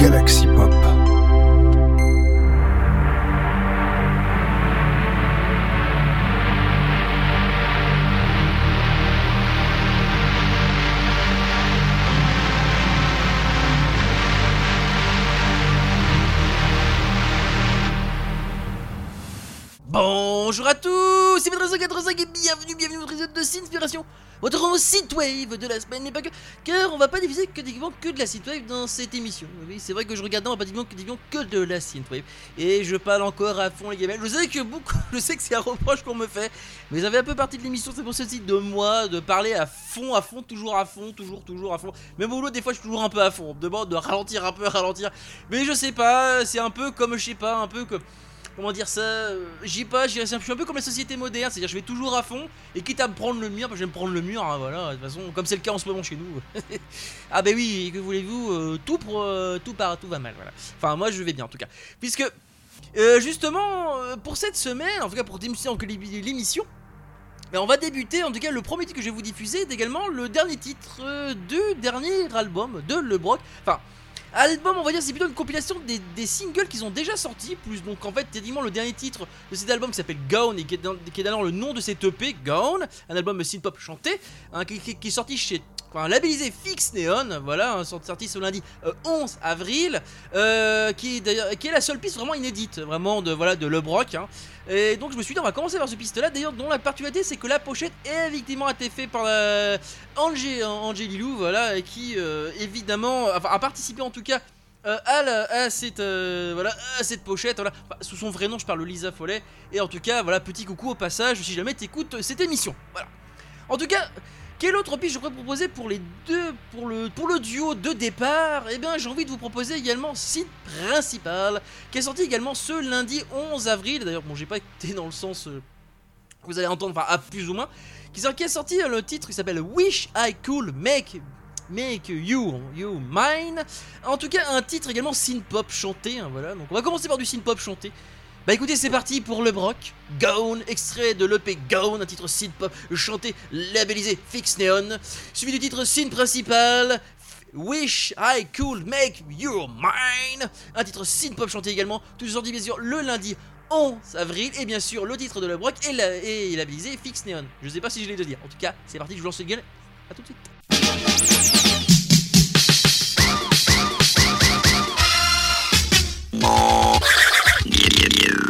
Galaxy dans votre épisode de la semaine, mais pas que, car on va pas diffuser que, que de la synthwave dans cette émission. Oui, c'est vrai que je regarde on va pas diffuser que, que de la synthwave, et je parle encore à fond les gamins. Je sais que beaucoup, je sais que c'est un reproche qu'on me fait, mais ça fait un peu partie de l'émission, c'est pour ceci de moi, de parler à fond, à fond, toujours à fond, toujours, toujours à fond. Même au boulot, des fois, je suis toujours un peu à fond. On me demande de ralentir un peu, ralentir, mais je sais pas, c'est un peu comme, je sais pas, un peu comme comment dire ça euh, J'y pas, je suis un peu comme la société moderne, c'est-à-dire je vais toujours à fond et quitte à me prendre le mur, que je vais me prendre le mur, hein, voilà, de toute façon, comme c'est le cas en ce moment chez nous. ah bah oui, que voulez-vous, euh, tout pour euh, tout part, tout va mal, voilà. Enfin moi je vais bien en tout cas, puisque justement pour cette semaine, en tout cas pour l'émission. on va débuter, en tout cas le premier titre que je vais vous diffuser est également le dernier titre du dernier album de Le Broc. Enfin, Album, on va dire, c'est plutôt une compilation des, singles qu'ils ont déjà sortis. Plus donc, en fait, techniquement, le dernier titre de cet album qui s'appelle Gone et qui est, d'ailleurs le nom de cet EP, Gone, un album synth-pop chanté, hein, qui, est sorti chez enfin, labellisé Fix Neon, voilà, hein, sorti ce lundi 11 euh, avril, euh, qui, est qui est la seule piste vraiment inédite, vraiment de, voilà, de Le Brock. Hein. Et donc je me suis dit on va commencer par ce piste là d'ailleurs dont la particularité c'est que la pochette est effectivement été faite par la Angé, Lilou voilà qui euh, évidemment a participé en tout cas euh, à, cette, euh, voilà, à cette pochette, sous son vrai nom, je parle Lisa Follet. Et en tout cas, voilà, petit coucou au passage si jamais t'écoutes cette émission. Voilà. En tout cas, quel autre piste je pourrais proposer pour les deux, pour le, pour le duo de départ? Eh bien, j'ai envie de vous proposer également Site Principal, qui est sorti également ce lundi 11 avril. D'ailleurs, bon, j'ai pas été dans le sens euh, que vous allez entendre, enfin, à plus ou moins. Qui, qui est sorti euh, le titre qui s'appelle Wish I Could Make Make You, You Mine. En tout cas, un titre également synth pop chanté. Hein, voilà, donc on va commencer par du synth pop chanté. Bah écoutez, c'est parti pour le broc. Gone, extrait de l'EP Gone, un titre synth pop chanté, labellisé Fix Neon, suivi du titre synth principal. Wish I Could Make You Mine, un titre synth pop chanté également, toujours sorti bien sûr le lundi 11 avril, et bien sûr le titre de le broc est, la, est labellisé Fix Neon. Je sais pas si je l'ai de dire, en tout cas c'est parti, je vous lance le gueule, à tout de suite. familiar.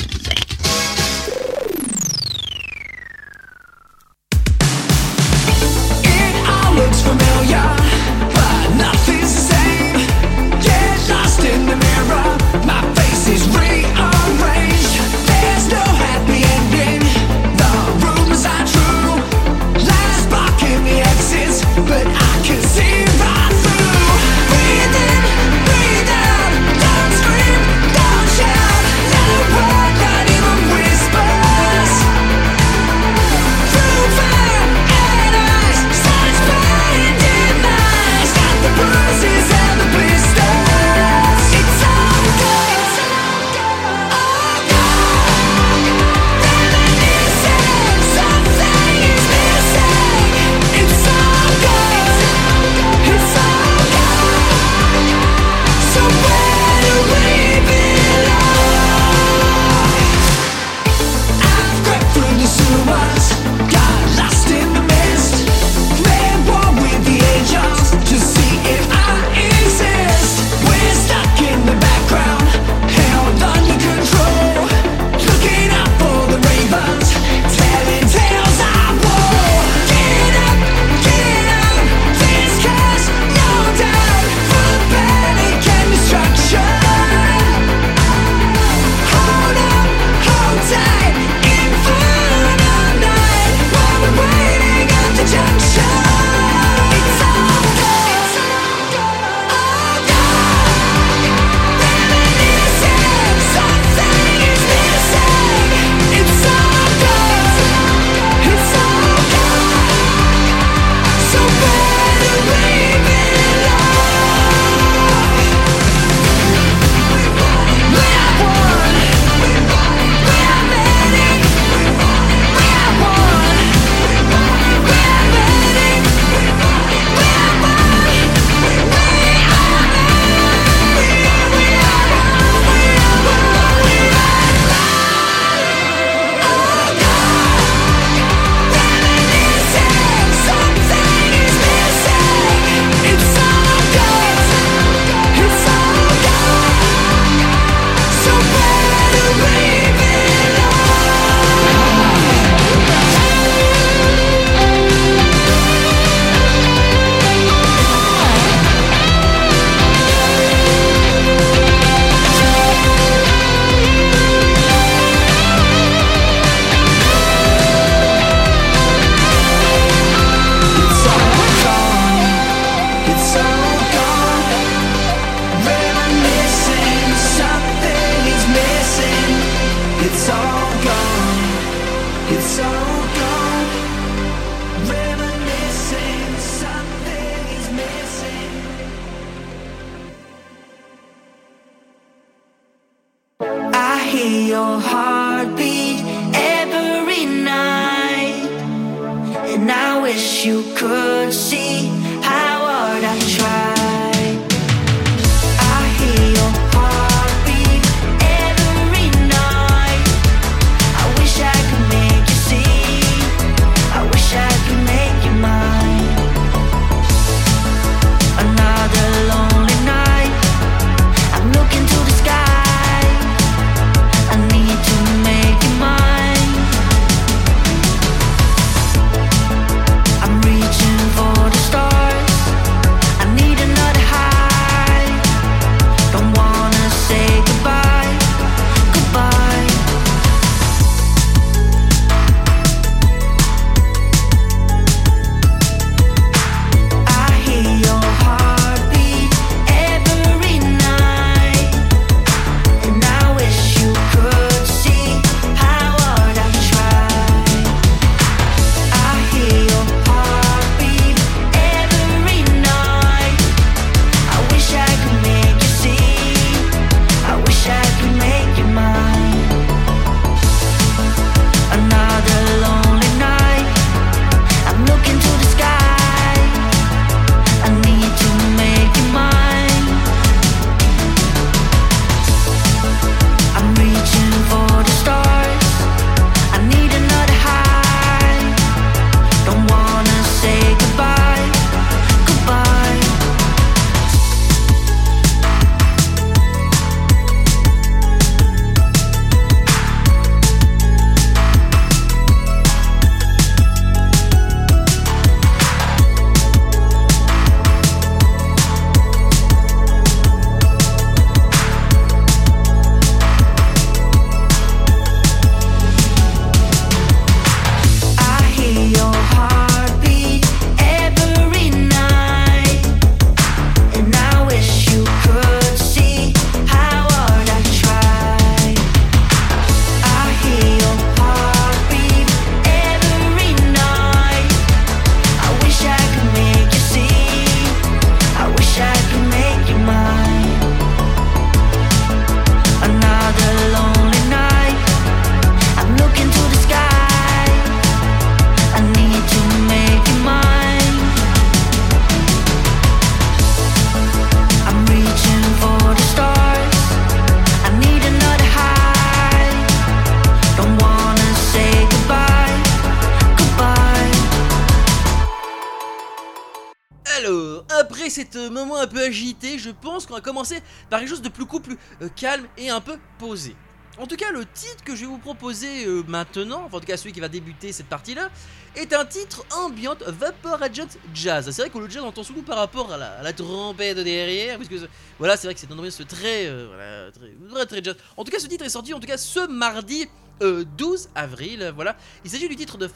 Je pense qu'on va commencer par quelque chose de plus cool, plus euh, calme et un peu posé. En tout cas, le titre que je vais vous proposer euh, maintenant, en tout cas celui qui va débuter cette partie-là, est un titre ambient Vapor Agent Jazz. C'est vrai qu'on le jazz entend surtout par rapport à la, trompette derrière, que c'est- voilà, c'est vrai que c'est une ambiance très, euh, voilà, très, très, très jazz. En tout cas, ce titre est sorti en tout cas ce mardi euh, 12 avril. euh, Voilà, il s'agit du titre de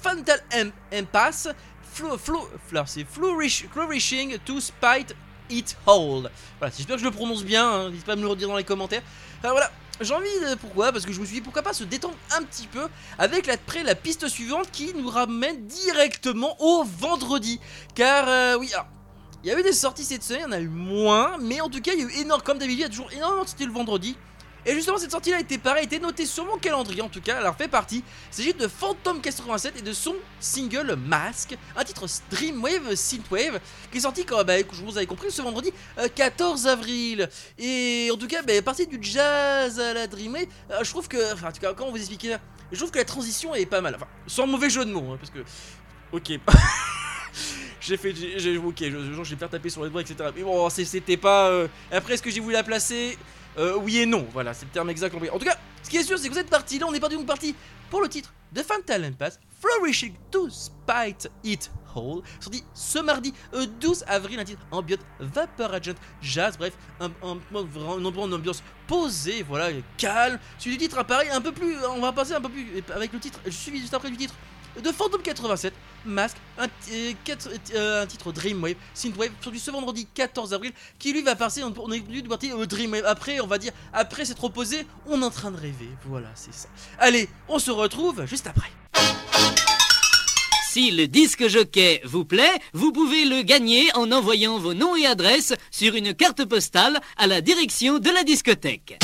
Em- Impasse. Flourishing to Spite It Hold. Voilà, j'espère que je le prononce bien, hein, n'hésitez pas à me le redire dans les commentaires. Alors voilà, j'ai envie de. Pourquoi Parce que je me suis dit pourquoi pas se détendre un petit peu avec la, après la piste suivante qui nous ramène directement au vendredi. Car euh, oui. Il y a eu des sorties cette semaine, il y en a eu moins, mais en tout cas, il y a eu énorme, comme d'habitude, il y a toujours énormément de sorties le vendredi. Et justement, cette sortie-là était pareil, était notée sur mon calendrier en tout cas, alors fait partie. Il s'agit de Phantom 87 et de son single Mask, un titre Dreamwave Synthwave qui est sorti, comme bah, je vous avais compris, ce vendredi euh, 14 avril. Et en tout cas, bah, partie du jazz à la Dreamwave, euh, je trouve que, enfin, en tout cas, comment vous expliquer ça? Je trouve que la transition est pas mal, enfin, sans mauvais jeu de mots, hein, parce que, ok. J'ai fait, j'ai, j'ai- ok, je, je, j'ai faire taper sur les doigts, etc. Mais bon, c'était pas. euh, Après, est-ce que j'ai voulu la placer? Euh, Oui et non, voilà, c'est le terme exact. En tout cas, ce qui est sûr, c'est que vous êtes parti là, on est parti donc parti pour le titre de Fatal Pass, Flourishing to Spite It Whole, sorti ce mardi euh, 12 avril, un titre ambient Vapor Agent Jazz, bref, un, un, un, une ambiance posée, voilà, calme. Celui du titre apparaît un peu plus, on va passer un peu plus avec le titre, suis juste après du titre de Phantom 87, Mask, un, euh, euh, titre Dreamwave, Synthwave, sorti ce vendredi 14 avril, qui lui va passer, on, est venu de partir euh, Dreamwave. Après, on va dire, après s'être reposé, on est en train de rêver. Voilà, c'est ça. Allez, on se retrouve juste après. Si le disque jockey vous plaît, vous pouvez le gagner en envoyant vos noms et adresses sur une carte postale à la direction de la discothèque.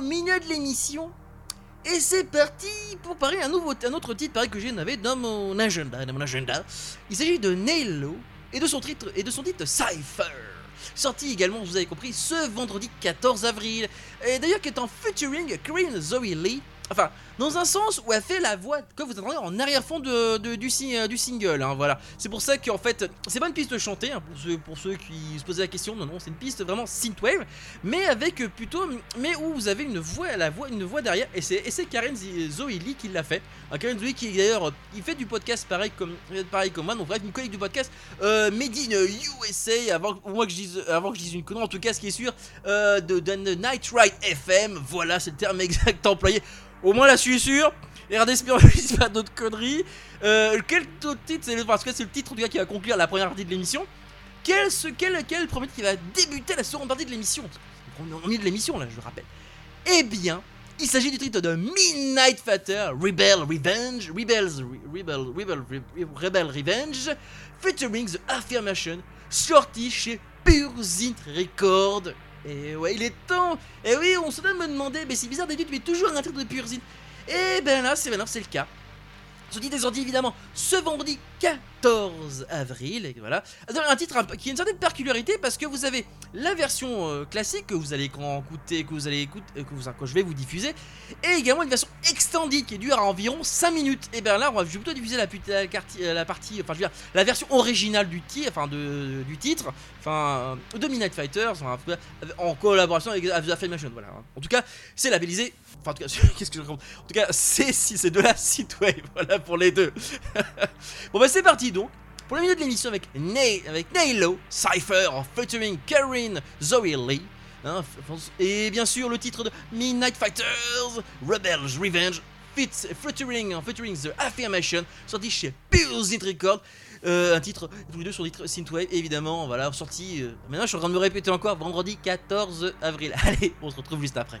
Au milieu de l'émission. Et c'est parti pour parler un, nouveau, un autre titre pareil que j'ai nommé dans mon agenda. Dans mon agenda. Il s'agit de Nailo et de son titre, et de son titre Cypher. Sorti également, vous avez compris, ce vendredi 14 avril. Et d'ailleurs qui est en featuring Corinne Zoe Lee. Enfin, dans un sens où elle fait la voix que vous entendrez en arrière-fond de, de- du, euh, du single. hein, voilà. C'est pour ça qu'en fait, c'est pas une piste chantée, hein, pour, ceux, qui se posaient la question. Non, non, c'est une piste vraiment synthwave, mais avec euh, plutôt, mais où vous avez une voix, la voix, une voix derrière. Et c'est, Karen Z- Zoe Lee qui l'a fait. Hein, Karen Zoe qui d'ailleurs, euh, il fait du podcast pareil comme, euh, pareil comme moi. Donc bref, une collègue du podcast euh, Made in USA. Avant, que je dise, avant que je dise une connerie, en tout cas, ce qui est sûr, euh, de, de, Night Ride FM. Voilà, c'est le terme exact employé. Au moins là, je suis sûr. Je dise pas d'autres conneries. Euh, quel titre c'est le, Parce que c'est le titre en tout cas qui va conclure la première partie de l'émission. Quel, ce, quel, quel premier titre qui va débuter la seconde partie de l'émission On est de l'émission là, je le rappelle. Eh bien, il s'agit du titre de Midnight Fighter, Rebel Revenge, Rebels, Re- Rebel, Rebel, Re- Rebel Revenge, featuring The Affirmation, sorti chez Pure Zint Record. Et ouais, il est temps. Et oui, on se doit me demander, mais c'est bizarre d'habitude, mais toujours un titre de Pure. Et ben là, c'est maintenant, c'est le cas. Sorti des sorties évidemment ce vendredi 14 avril, et voilà. Alors, un titre qui a une certaine particularité parce que vous avez la version euh, classique que vous allez écouter, que vous allez écouter, euh, que, vous, je vais vous diffuser, et également une version extended qui dure à environ 5 minutes. Et bien là, on va, je vais plutôt diffuser la, euh, la partie, enfin je veux dire, la version originale du titre, enfin de, du titre, enfin de Midnight Fighters, en collaboration avec Affirmation, voilà. En tout cas, c'est labellisé. Enfin, en tout cas, qu'est-ce que je raconte En tout cas, c'est si c'est de la Synthwave, voilà pour les deux. bon bah c'est parti donc pour le milieu de l'émission avec, Nay, avec Nailo, Cypher en featuring Karen Zoe Lee. hein, et bien sûr le titre de Midnight Fighters, Rebels Revenge, Fits, featuring, featuring The Affirmation, sorti chez Pure Zint Record. Euh, un titre, tous les deux sur titre Synthwave, évidemment, voilà, sorti. euh, maintenant, je suis en train de me répéter encore, vendredi 14 avril. Allez, on se retrouve juste après.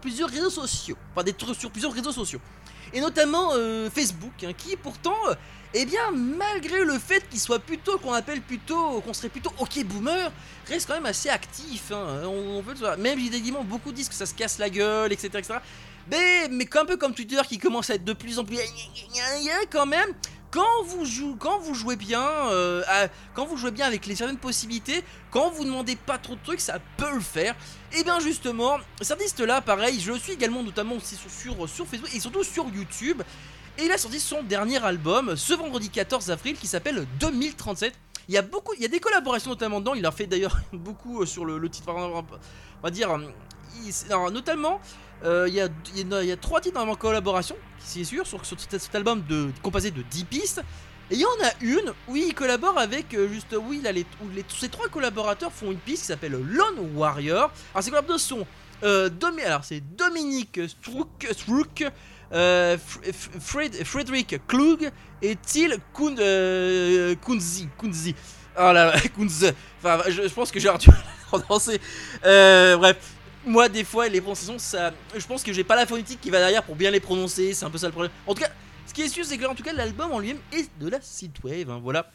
Plusieurs réseaux sociaux. Enfin des trucs sur plusieurs réseaux sociaux. Et notamment euh, Facebook, hein, qui pourtant, euh, eh bien, malgré le fait qu'il soit plutôt, qu'on appelle plutôt, qu'on serait plutôt ok boomer, reste quand même assez actif. hein. on, on peut. Même évidemment, beaucoup disent que ça se casse la gueule, etc. etc. Mais, mais un peu comme Twitter qui commence à être de plus en plus quand même. Quand vous, jouez, bien, euh, quand vous jouez bien avec les certaines possibilités, quand vous demandez pas trop de trucs, ça peut le faire. Et bien justement, cet artiste-là, pareil, je le suis également notamment aussi sur, Facebook et surtout sur YouTube. Et il a sorti son dernier album ce vendredi 14 avril qui s'appelle 2037. Il y a beaucoup, il y a des collaborations notamment dedans. Il a fait d'ailleurs beaucoup euh, sur le, titre. On va dire, alors, notamment, euh, il y, a, trois titres en collaboration, c'est sûr, sur, cet album de, composé de 10 pistes. Et il y en a une où il collabore avec, euh, juste, où, il a les, où les- ces trois collaborateurs font une piste qui s'appelle Lone Warrior. Alors, ces collaborateurs sont euh, alors, c'est Dominique Strouk, Strouk F- F- Fred, Frédéric Klug et Till Kun, euh, Kunzi. Kunzi. Oh là là. Enfin, je, pense que j'ai à prononcer. Bref. Moi, des fois, les prononciations, ça. Je pense que j'ai pas la phonétique qui va derrière pour bien les prononcer. C'est un peu ça le problème. En tout cas, ce qui est sûr, c'est que en tout cas, l'album en lui-même est de la synthwave. hein, voilà.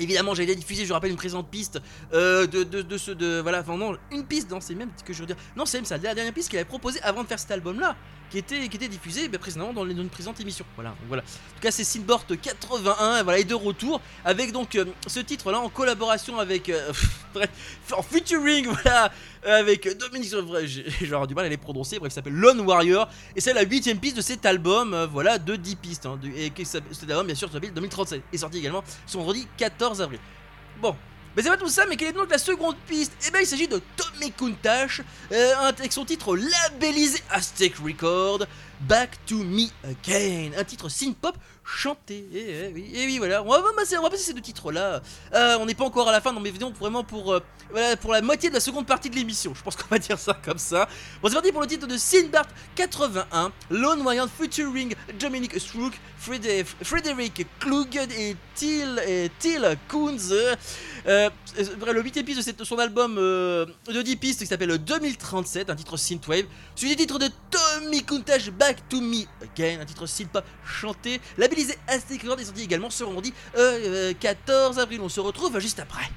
Évidemment, j'allais diffuser, je rappelle, une présente piste euh, de, de, de ce. De, voilà, enfin, non, une piste, non, c'est même ce que je veux dire. Non, c'est même ça, la dernière piste qu'il avait proposée avant de faire cet album-là, qui était, diffusée bah, précédemment dans, une présente émission. Voilà, voilà. En tout cas, c'est Sinbort 81, voilà, et de retour, avec donc euh, ce titre-là en collaboration avec. euh, en featuring, voilà, avec Dominique. J'ai avoir du mal à les prononcer, bref, ça s'appelle Lone Warrior, et c'est la huitième piste de cet album, euh, voilà, de 10 pistes. hein, et cet album, bien sûr, s'appelle 2037, est sorti également ce vendredi 14 avril. Bon. Mais c'est pas tout ça, mais quelle est donc la seconde piste? Eh bien, il s'agit de Tommy Kuntash, euh, avec son titre labellisé Aztec Record, Back to Me Again, un titre synth-pop chanté. Et, eh oui, et oui, voilà, on va, passer, ces deux titres-là. Euh, on n'est pas encore à la fin, non mais évidemment, vraiment pour, euh, pour la moitié de la seconde partie de l'émission. Je pense qu'on va dire ça comme ça. Bon, c'est parti pour le titre de Sinbart 81, Lone Warrior featuring Dominic Strook, Frédéric Klug et Till, et Till Koons. Euh, le 8 piste de son album euh, de 10 pistes qui s'appelle 2037, un titre synthwave. Suivi du titre de Tommy Kuntash Back to Me Again, un titre synthpop chanté, labellisé Aztec Record est sorti également ce vendredi euh, euh, 14 avril. On se retrouve juste après.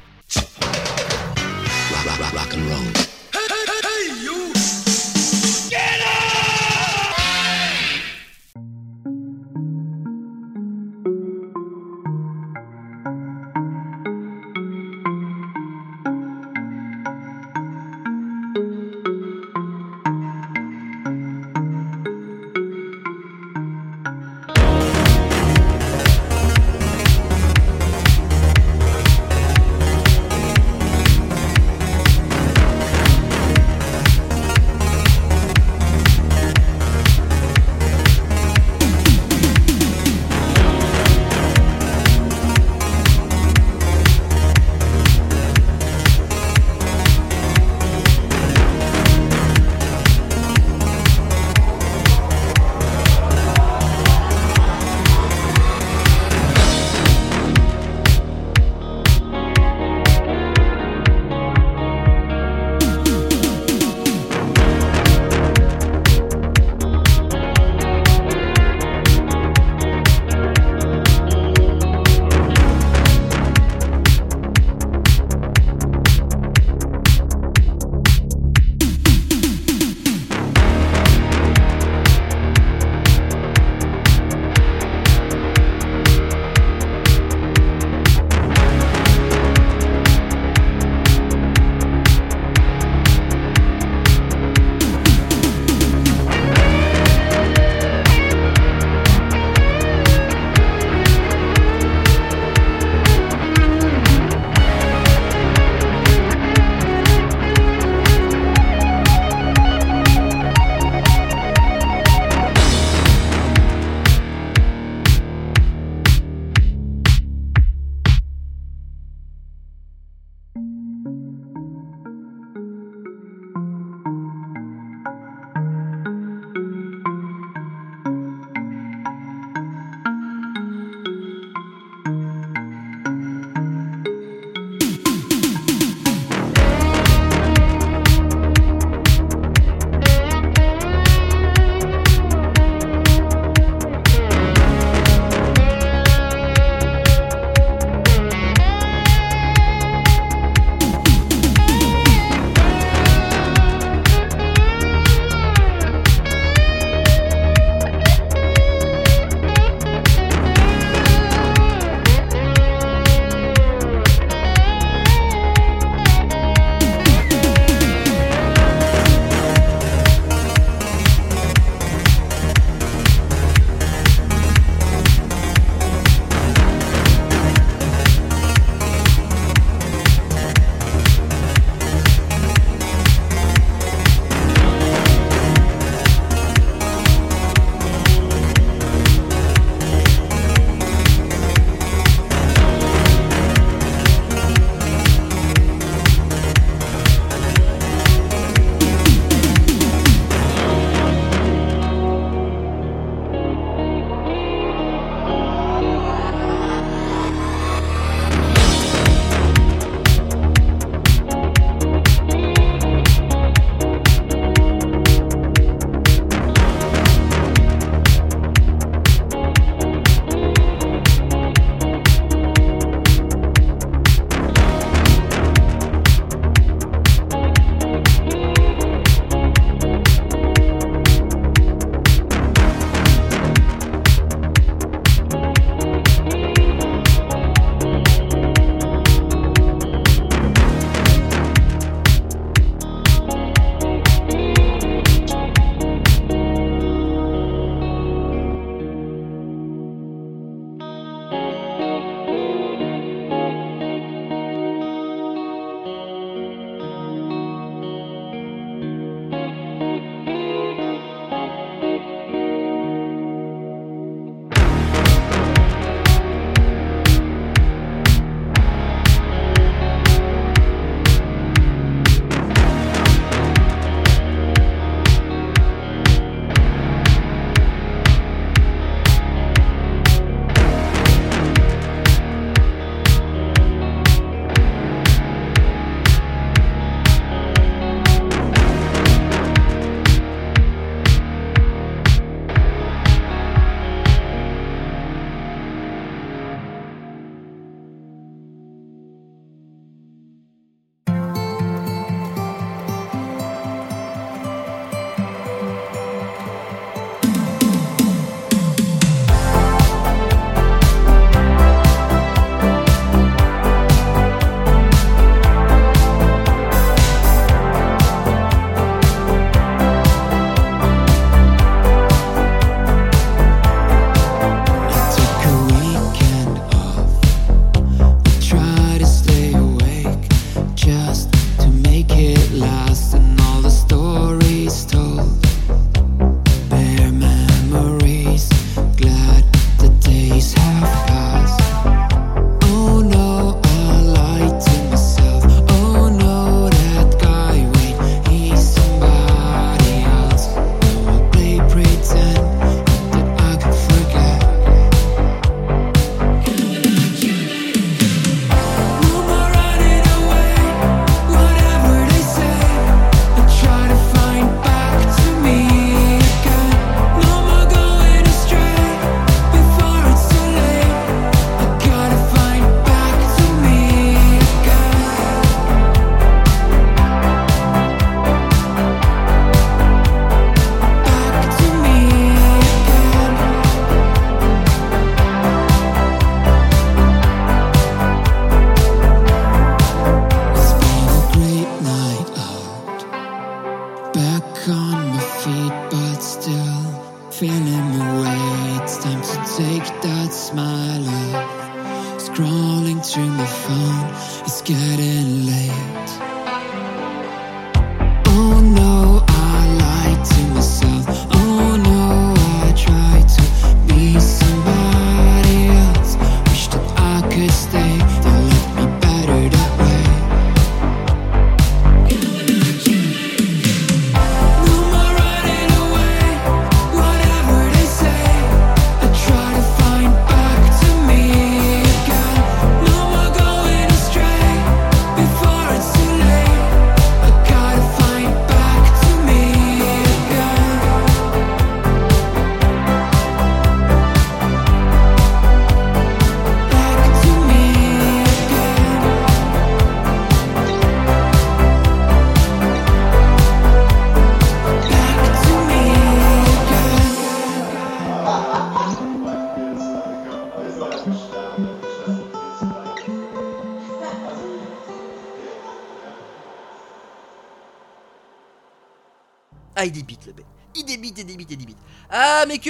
on my feet, but still feeling my way. It's time to take that smile off. Scrolling through my phone, it's getting late.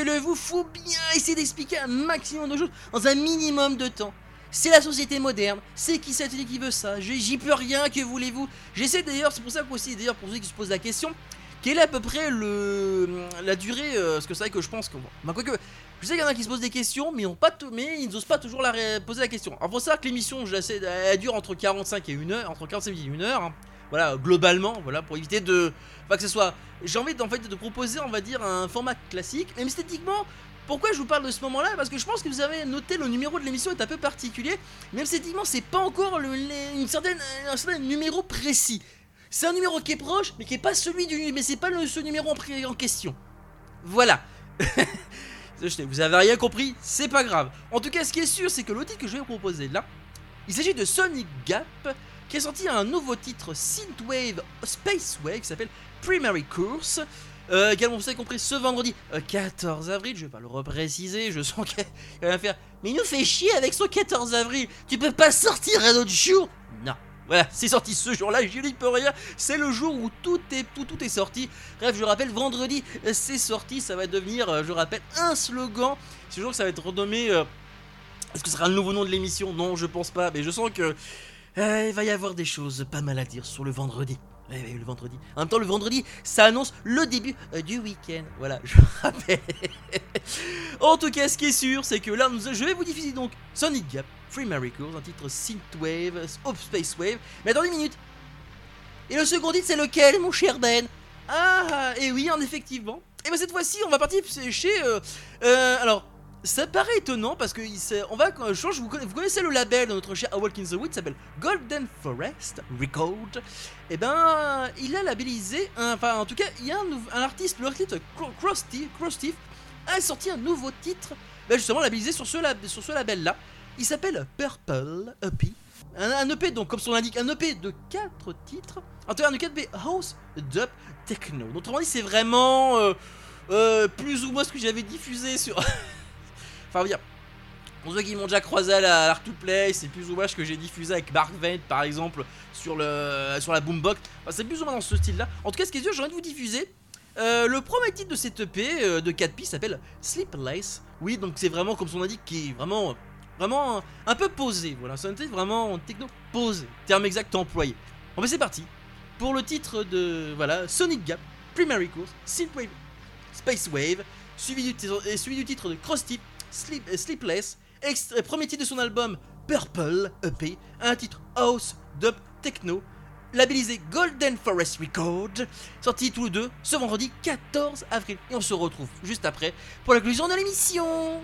Que le vous faut bien essayer d'expliquer un maximum de choses dans un minimum de temps. C'est la société moderne, c'est qui cette qui veut ça, j'y peux rien, que voulez-vous? J'essaie d'ailleurs, c'est pour ça qu'aussi, d'ailleurs, pour ceux qui se posent la question, quelle est à peu près la durée, euh, parce que c'est vrai que je pense que... Bah, quoique, je sais qu'il y en a qui se posent des questions, mais, ont pas mais ils n'osent pas toujours la poser la question. Alors, faut savoir que l'émission, elle dure entre 45 et 1 heure, entre 45 et 1 heure, hein. voilà, globalement, voilà, pour éviter de... Que ce soit... J'ai envie en fait de proposer, on va dire, un format classique, même esthétiquement... Pourquoi je vous parle de ce moment-là? Parce que je pense que vous avez noté le numéro de l'émission est un peu particulier. Même esthétiquement, c'est pas encore le- une certaine, un certain numéro précis. C'est un numéro qui est proche, mais qui est pas celui du. Mais c'est pas ce numéro en, en question. Voilà. Vous avez rien compris, c'est pas grave. En tout cas, ce qui est sûr, c'est que titre que je vais vous proposer là, il s'agit de Sonic Gap, qui a sorti un nouveau titre Synthwave Space Wave qui s'appelle Primary Course. Euh, également, vous avez compris, ce vendredi euh, 14 avril, je vais pas le repréciser, je sens qu'elle va faire. Mais il nous fait chier avec son 14 avril, tu peux pas sortir un autre jour? Non. Voilà, c'est sorti ce jour-là, je n'y peux rien. C'est le jour où tout est, tout, est sorti. Bref, je rappelle, vendredi, euh, c'est sorti. Ça va devenir, euh, je rappelle, un slogan. Ce jour, ça va être renommé. euh, Est-ce que ce sera le nouveau nom de l'émission? Non, je pense pas. Mais je sens que. Euh, il va y avoir des choses pas mal à dire sur le vendredi. Ouais, le vendredi. En même temps, le vendredi, ça annonce le début euh, du week-end. Voilà, je rappelle. en tout cas, ce qui est sûr, c'est que là, je vais vous diffuser donc Sonic Gap, Free Miracles, un titre Synthwave, of Space Wave. Mais attendez une minute. Et le second titre, c'est lequel, mon cher Ben? Ah, et oui, en effectivement. Et bien cette fois-ci, on va partir chez. euh, euh, alors, ça paraît étonnant parce que on va. Je vous connaissez, le label de notre cher A Walk in the Woods, s'appelle Golden Forest Record. Et ben, il a labellisé. Enfin, en tout cas, il y a un, un artiste, le artiste Cro- Crosty, Crosty, a sorti un nouveau titre, ben, justement labellisé sur ce, sur ce label-là. Il s'appelle Purple EP. Un, EP, donc, comme son l'indique, un EP de 4 titres. En tout cas, un EP House, Dub, Techno. Donc, autrement dit, c'est vraiment euh, euh, plus ou moins ce que j'avais diffusé sur. enfin, dire. Pour ceux qui m'ont déjà croisé à la to Play, c'est plus ou moins ce que j'ai diffusé avec Mark par exemple sur, la Boombox. C'est plus ou moins dans ce style-là. En tout cas, ce qui est sûr, j'ai envie de vous diffuser. euh, le premier titre de cette EP euh, de 4 pistes s'appelle Sleepless. Oui, donc c'est vraiment comme son indique, qui est vraiment, vraiment un, peu posé. Voilà, c'est un titre vraiment techno posé. Terme exact employé. Bon, bah c'est parti pour le titre de voilà Sonic Gap, Primary Course, Synthwave, Space Wave, suivi du, suivi du titre de Krusty, Euh, Sleepless, extrait- premier titre de son album Purple EP, un titre House, Dub, Techno, labellisé Golden Forest Record, sorti tous les deux ce vendredi 14 avril. Et on se retrouve juste après pour la conclusion de l'émission.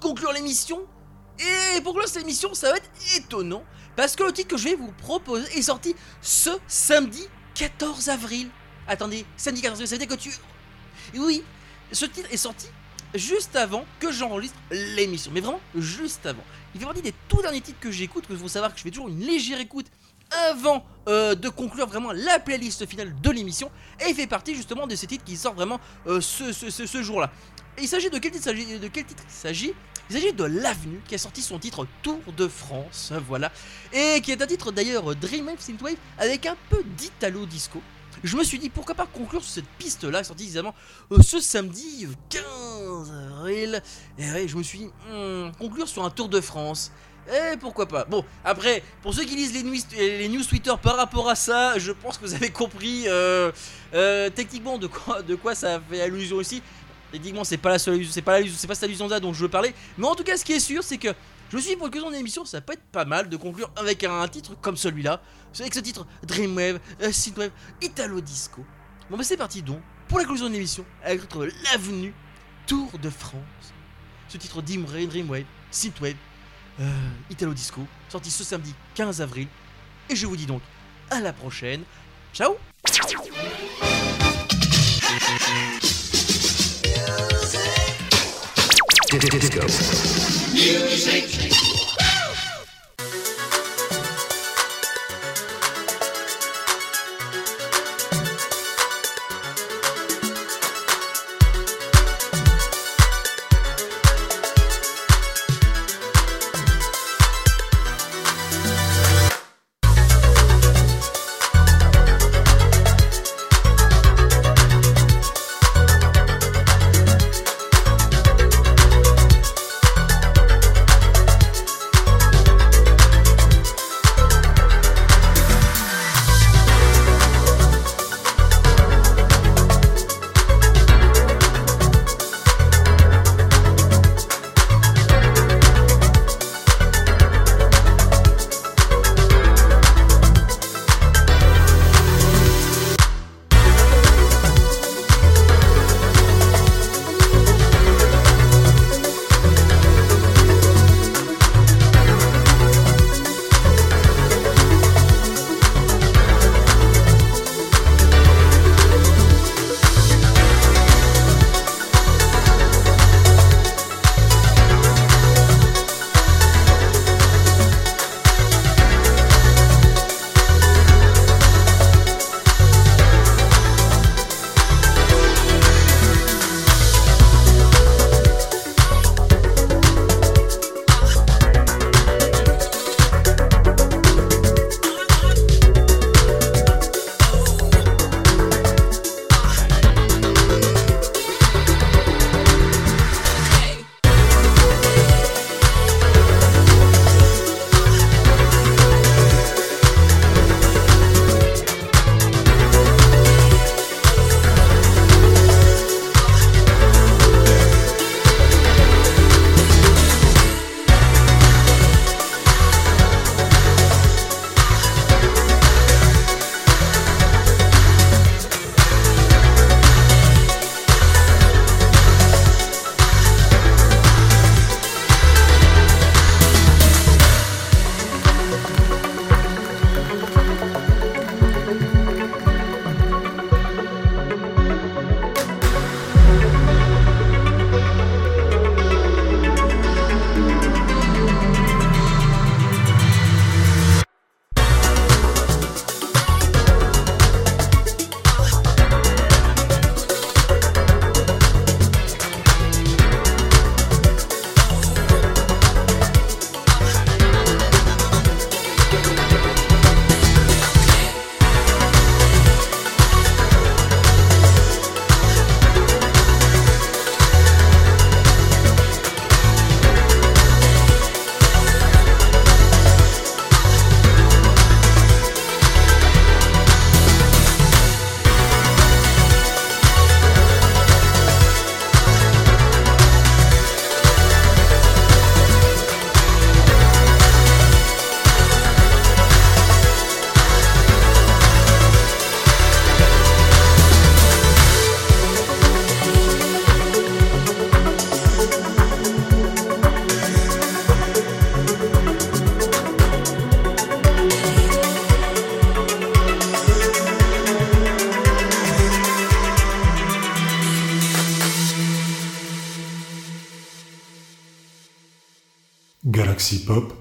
Conclure l'émission. Et pour conclure cette émission, ça va être étonnant. Parce que le titre que je vais vous proposer est sorti ce samedi 14 avril. Attendez, samedi 14 avril, ça veut dire que tu... Oui, ce titre est sorti juste avant que j'enregistre l'émission. Mais vraiment, juste avant. Il fait partie des tout derniers titres que j'écoute, que faut savoir que je fais toujours une légère écoute avant euh, de conclure vraiment la playlist finale de l'émission. Et il fait partie justement de ces titres qui sortent vraiment euh, ce jour-là. Il s'agit de quel titre il s'agit? Il s'agit de l'Avenue qui a sorti son titre Tour de France, voilà. Et qui est un titre d'ailleurs Dreamwave Synthwave avec un peu d'Italo Disco. Je me suis dit pourquoi pas conclure sur cette piste là, sortie évidemment euh, ce samedi euh, 15 avril. Et ouais, je me suis dit, hmm, conclure sur un Tour de France. Et pourquoi pas? Bon, après, pour ceux qui lisent les news, les news Twitter par rapport à ça, je pense que vous avez compris euh, euh, techniquement de quoi, de quoi ça fait allusion aussi. Techniquement, c'est pas la seule c'est pas l'allusion, c'est pas cette allusion là dont je veux parler. Mais en tout cas, ce qui est sûr, c'est que je me suis dit pour de l'émission, ça peut être pas mal de conclure avec un titre comme celui-là. Avec ce titre Dreamwave, euh, Synthwave, Italo Disco. Bon, bah c'est parti donc pour la conclusion de l'émission avec titre L'Avenue, Tour de France. Ce titre Dreamwave, Dreamwave, Synthwave, euh, Italo Disco, sorti ce samedi 15 avril. Et je vous dis donc à la prochaine. Ciao Tour